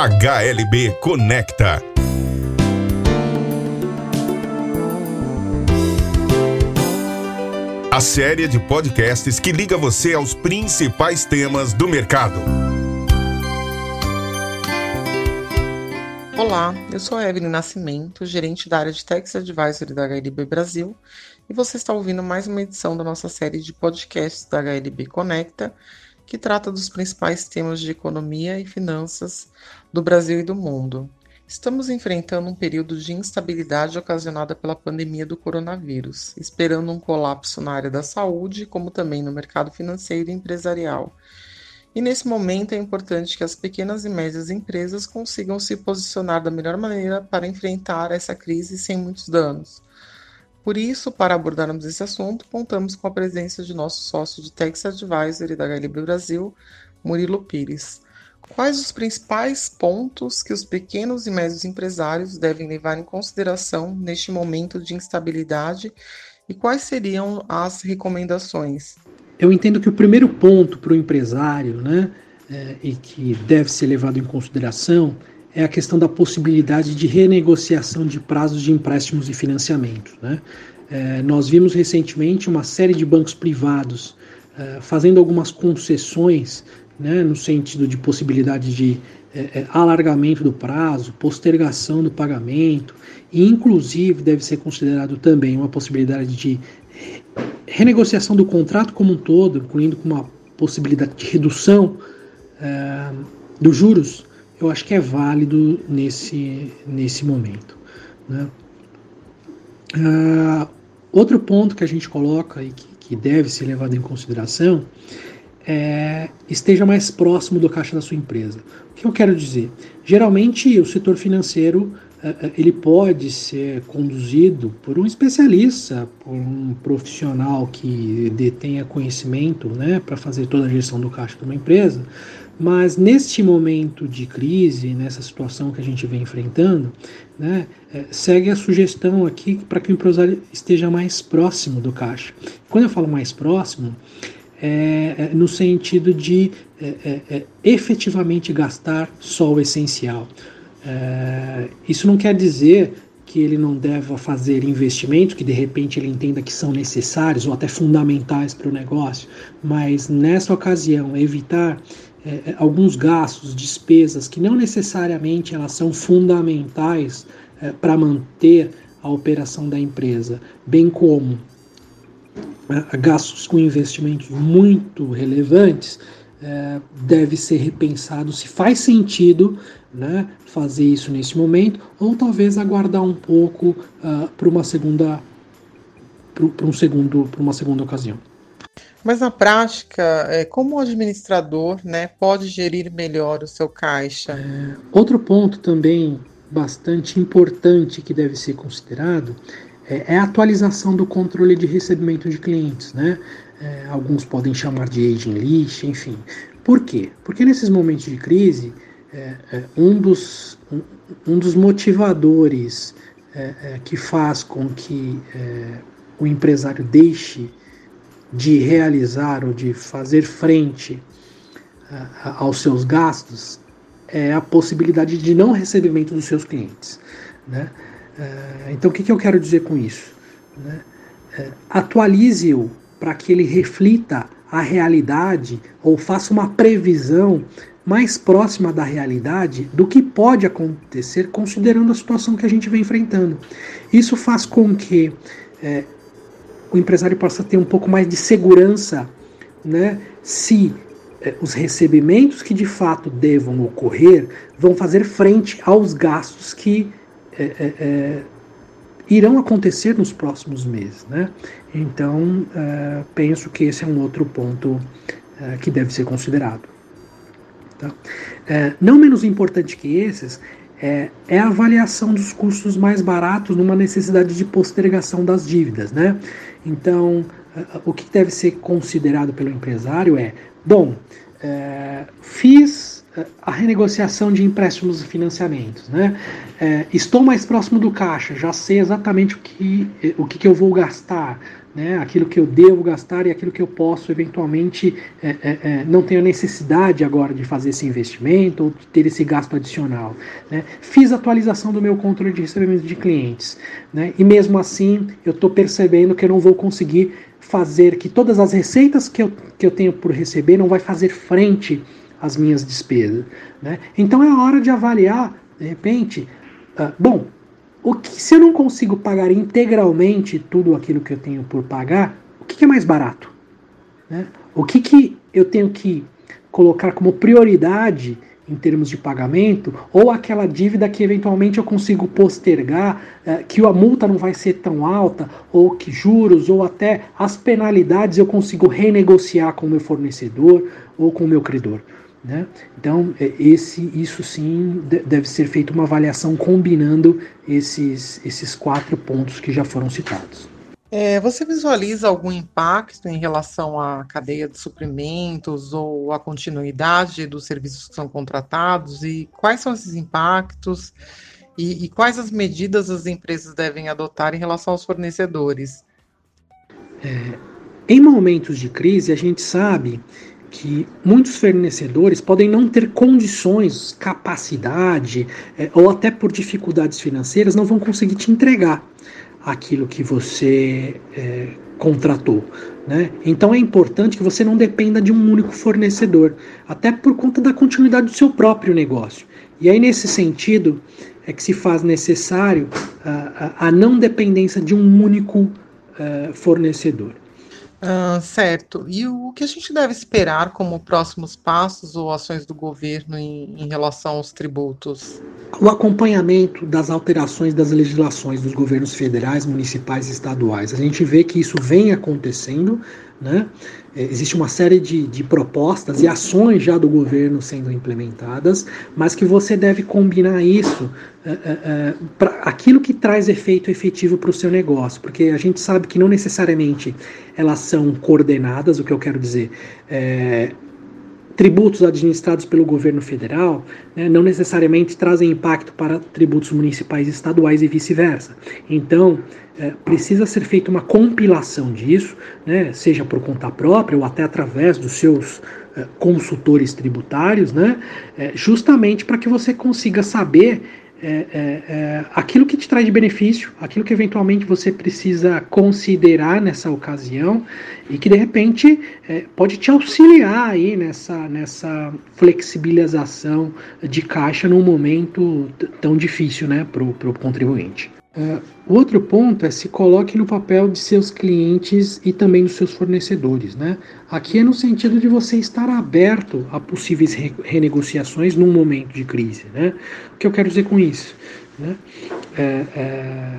HLB Conecta. A série de podcasts que liga você aos principais temas do mercado. Olá, eu sou a Evelyn Nascimento, gerente da área de Tax Advisory da HLB Brasil, e você está ouvindo mais uma edição da nossa série de podcasts da HLB Conecta, que trata dos principais temas de economia e finanças do Brasil e do mundo. Estamos enfrentando um período de instabilidade ocasionada pela pandemia do coronavírus, esperando um colapso na área da saúde, como também no mercado financeiro e empresarial. E nesse momento é importante que as pequenas e médias empresas consigam se posicionar da melhor maneira para enfrentar essa crise sem muitos danos. Por isso, para abordarmos esse assunto, contamos com a presença de nosso sócio de Tax Advisory da HLB Brasil, Murilo Pires. Quais os principais pontos que os pequenos e médios empresários devem levar em consideração neste momento de instabilidade e quais seriam as recomendações? Eu entendo que o primeiro ponto para o empresário, né, é, e que deve ser levado em consideração, é a questão da possibilidade de renegociação de prazos de empréstimos e financiamentos. Né? É, nós vimos recentemente uma série de bancos privados é, fazendo algumas concessões né, no sentido de possibilidade de é, é alargamento do prazo, postergação do pagamento, e inclusive deve ser considerado também uma possibilidade de renegociação do contrato como um todo, incluindo com uma possibilidade de redução é, dos juros eu acho que é válido nesse, nesse momento. Né? Uh, outro ponto que a gente coloca e que, que deve ser levado em consideração é esteja mais próximo do caixa da sua empresa. O que eu quero dizer? Geralmente o setor financeiro uh, ele pode ser conduzido por um especialista, por um profissional que detenha conhecimento né, para fazer toda a gestão do caixa de uma empresa, mas neste momento de crise, nessa situação que a gente vem enfrentando, né, é, segue a sugestão aqui para que o empresário esteja mais próximo do caixa. Quando eu falo mais próximo, é, é no sentido de é, é, é efetivamente gastar só o essencial. isso não quer dizer que ele não deva fazer investimentos que de repente ele entenda que são necessários ou até fundamentais para o negócio, mas nessa ocasião evitar é, é, alguns gastos, despesas que não necessariamente elas são fundamentais é, para manter a operação da empresa, bem como é, gastos com investimentos muito relevantes, é, deve ser repensado se faz sentido né, fazer isso nesse momento ou talvez aguardar um pouco uh, para uma segunda para um segundo para uma segunda ocasião. Mas na prática, é, como o administrador né, pode gerir melhor o seu caixa? É, outro ponto também bastante importante que deve ser considerado é, é a atualização do controle de recebimento de clientes. Né? É, alguns podem chamar de aging list, enfim. Por quê? Porque nesses momentos de crise, é, é, um, dos, um, um, dos motivadores que faz com que o empresário deixe de realizar ou de fazer frente uh, aos seus gastos é a possibilidade de não recebimento dos seus clientes. Né? Uh, então, o que, que, eu quero dizer com isso? Né? Uh, Atualize-o para que ele reflita a realidade ou faça uma previsão mais próxima da realidade do que pode acontecer considerando a situação que a gente vem enfrentando. Isso faz com que é, o empresário possa ter um pouco mais de segurança, né, se eh, os recebimentos que de fato devam ocorrer vão fazer frente aos gastos que eh, eh, irão acontecer nos próximos meses. Né? Então, penso que esse é um outro ponto que deve ser considerado. Tá? não menos importante que esses é, é, a avaliação dos custos mais baratos numa necessidade de postergação das dívidas. Né? Então, o que deve ser considerado pelo empresário é: bom, é, fiz a renegociação de empréstimos e financiamentos. Né? É, estou mais próximo do caixa, já sei exatamente o que, o que, que eu vou gastar, né, aquilo que eu devo gastar e aquilo que eu posso eventualmente é, é, é, não tenho necessidade agora de fazer esse investimento ou de ter esse gasto adicional. Né. Fiz atualização do meu controle de recebimento de clientes né, e mesmo assim eu estou percebendo que eu não vou conseguir fazer que todas as receitas que eu, que eu tenho por receber não vai fazer frente às minhas despesas. Né. Então é hora de avaliar, de repente, uh, bom, o que, se eu não consigo pagar integralmente tudo aquilo que eu tenho por pagar, o que, que é mais barato? Né? O que, que eu tenho que colocar como prioridade em termos de pagamento, ou aquela dívida que eventualmente eu consigo postergar, eh, que a multa não vai ser tão alta, ou que juros, ou até as penalidades eu consigo renegociar com o meu fornecedor ou com o meu credor. Né? Então, é, esse, isso sim deve ser feita uma avaliação combinando esses, esses quatro pontos que já foram citados. É, você visualiza algum impacto em relação à cadeia de suprimentos ou à continuidade dos serviços que são contratados? E quais são esses impactos? E, e quais as medidas as empresas devem adotar em relação aos fornecedores? É, em momentos de crise, a gente sabe que muitos fornecedores podem não ter condições, capacidade, é, ou até por dificuldades financeiras, não vão conseguir te entregar aquilo que você é, contratou. Né? Então é importante que você não dependa de um único fornecedor, até por conta da continuidade do seu próprio negócio. E aí, nesse sentido, é que se faz necessário a, a, a não dependência de um único uh, fornecedor. Ah, certo. E o que a gente deve esperar como próximos passos ou ações do governo em, em, relação aos tributos? O acompanhamento das alterações das legislações dos governos federais, municipais e estaduais. A gente vê que isso vem acontecendo, né? É, existe uma série de, de propostas e ações já do governo sendo implementadas, mas que você deve combinar isso é, é, é para aquilo que traz efeito efetivo para o seu negócio, porque a gente sabe que não necessariamente elas são coordenadas, o que eu quero dizer. É, tributos administrados pelo governo federal né, não necessariamente trazem impacto para tributos municipais estaduais e vice-versa. Então, é, precisa ser feita uma compilação disso, né, seja por conta própria ou até através dos seus é, consultores tributários, né, é, justamente para que você consiga saber é, é, é, aquilo que te traz de benefício, aquilo que eventualmente você precisa considerar nessa ocasião e que de repente é, pode te auxiliar aí nessa, nessa flexibilização de caixa num momento tão difícil né, para o contribuinte. Uh, outro ponto é se coloque no papel de seus clientes e também dos seus fornecedores. Né? Aqui é no sentido de você estar aberto a possíveis re renegociações num momento de crise. Né? O que eu quero dizer com isso? Né? É, é,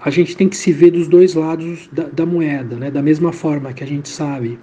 a gente tem que se ver dos dois lados da, da moeda, né? da mesma forma que a gente sabe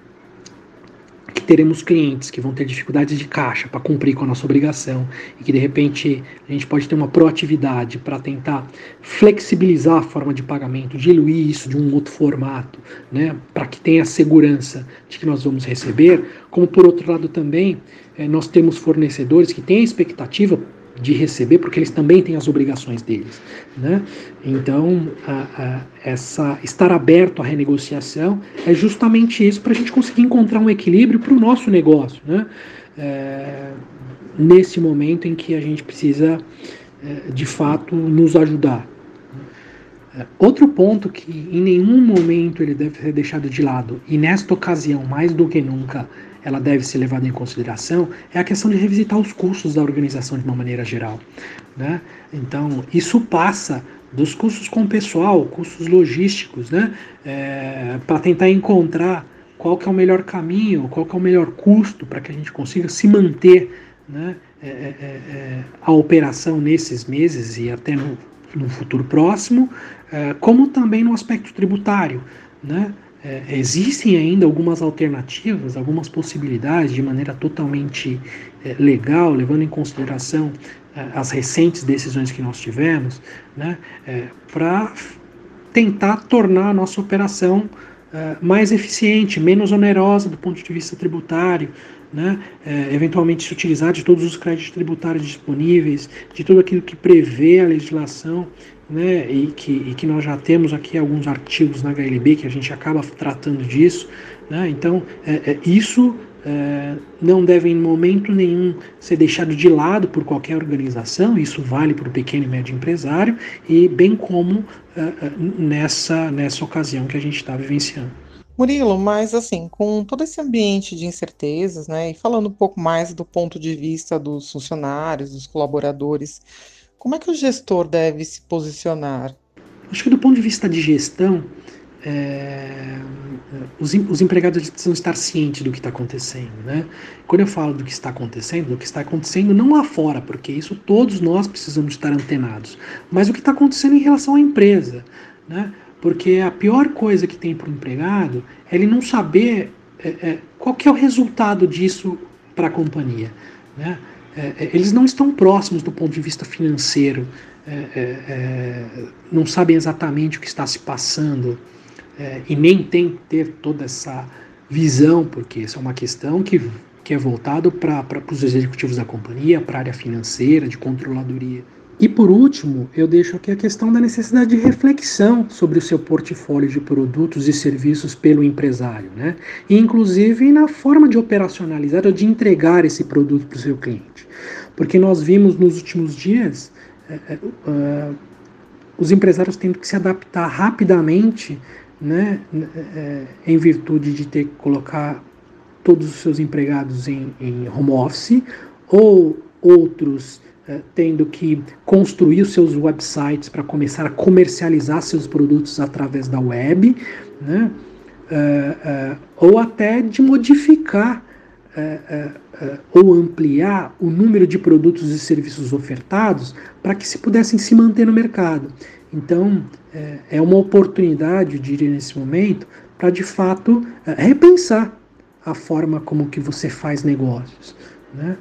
que teremos clientes que vão ter dificuldades de caixa para cumprir com a nossa obrigação e que de repente a gente pode ter uma proatividade para tentar flexibilizar a forma de pagamento, diluir isso de um outro formato, né, para que tenha segurança de que nós vamos receber, como por outro lado também eh, nós temos fornecedores que têm a expectativa de receber, porque eles também têm as obrigações deles. Né? Então, a, a, essa estar aberto à renegociação é justamente isso para a gente conseguir encontrar um equilíbrio para o nosso negócio, né? É, nesse momento em que a gente precisa, é, de fato, nos ajudar. Outro ponto que em nenhum momento ele deve ser deixado de lado, e nesta ocasião, mais do que nunca, ela deve ser levada em consideração é a questão de revisitar os custos da organização de uma maneira geral. Né? Então, isso passa dos custos com pessoal, custos logísticos, né? É, para tentar encontrar qual que é o melhor caminho, qual que é o melhor custo para que a gente consiga se manter né? É, é, é, é a operação nesses meses e até no, no futuro próximo, é, como também no aspecto tributário. Né? é, existem ainda algumas alternativas, algumas possibilidades de maneira totalmente é, legal, levando em consideração as recentes decisões que nós tivemos, né, para tentar tornar a nossa operação mais eficiente, menos onerosa do ponto de vista tributário, né? É, eventualmente se utilizar de todos os créditos tributários disponíveis, de tudo aquilo que prevê a legislação, né? e, que, e que nós já temos aqui alguns artigos na HLB que a gente acaba tratando disso. Né? Então, é, é, isso é, não deve em momento nenhum ser deixado de lado por qualquer organização, isso vale para o pequeno e médio empresário, e bem como é, é, nessa, nessa ocasião que a gente está vivenciando. Murilo, mas assim, com todo esse ambiente de incertezas, né, e falando um pouco mais do ponto de vista dos funcionários, dos colaboradores, como é que o gestor deve se posicionar? Acho que do ponto de vista de gestão, é, os, os, empregados precisam estar cientes do que está acontecendo. Né? Quando eu falo do que está acontecendo, do que está acontecendo não lá fora, porque isso todos nós precisamos estar antenados, mas o que está acontecendo em relação à empresa. Né? Porque a pior coisa que tem para o empregado é ele não saber é, é, qual que é o resultado disso para a companhia. Né? É, é, eles não estão próximos do ponto de vista financeiro, é, é, não sabem exatamente o que está se passando e nem tem que ter toda essa visão, porque isso é uma questão que, que é voltado para os executivos da companhia, para a área financeira, de controladoria. E por último, eu deixo aqui a questão da necessidade de reflexão sobre o seu portfólio de produtos e serviços pelo empresário, né? Inclusive na forma de operacionalizar ou de entregar esse produto para o seu cliente. Porque nós vimos nos últimos dias é, uh, os empresários tendo que se adaptar rapidamente, né, é, em virtude de ter que colocar todos os seus empregados em, em home office ou outros tendo que construir os seus websites para começar a comercializar seus produtos através da web, né? Uh, uh, ou até de modificar ou ampliar o número de produtos e serviços ofertados para que se pudessem se manter no mercado. Então, é uma oportunidade, eu diria nesse momento, para de fato repensar a forma como que você faz negócios. Né?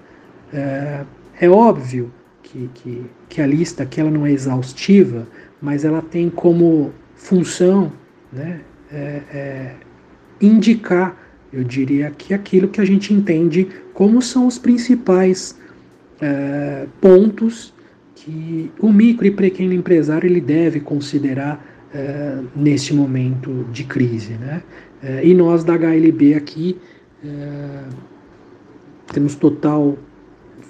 É óbvio que, que, que a lista aqui ela não é exaustiva, mas ela tem como função né, é, é, indicar, eu diria que aquilo que a gente entende como são os principais é, pontos que o micro e pequeno empresário ele deve considerar é, neste momento de crise. Né? É, e nós da HLB aqui é, temos total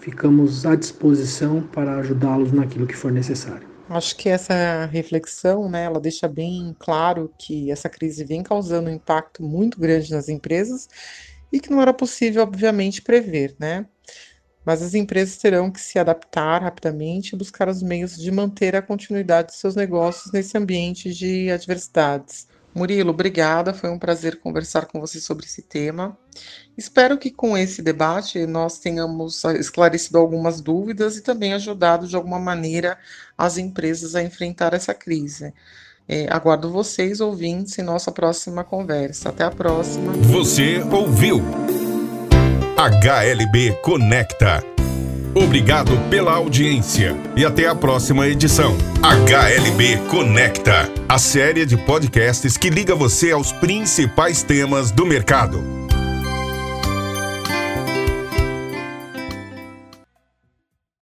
ficamos à disposição para ajudá-los naquilo que for necessário. Acho que essa reflexão, né, ela deixa bem claro que essa crise vem causando um impacto muito grande nas empresas e que não era possível, obviamente, prever, né? Mas as empresas terão que se adaptar rapidamente e buscar os meios de manter a continuidade de seus negócios nesse ambiente de adversidades. Murilo, obrigada. Foi um prazer conversar com você sobre esse tema. Espero que com esse debate nós tenhamos esclarecido algumas dúvidas e também ajudado de alguma maneira as empresas a enfrentar essa crise. É, aguardo vocês, ouvintes, em nossa próxima conversa. Até a próxima. Você ouviu HLB Conecta Obrigado pela audiência e até a próxima edição. HLB Conecta, a série de podcasts que liga você aos principais temas do mercado.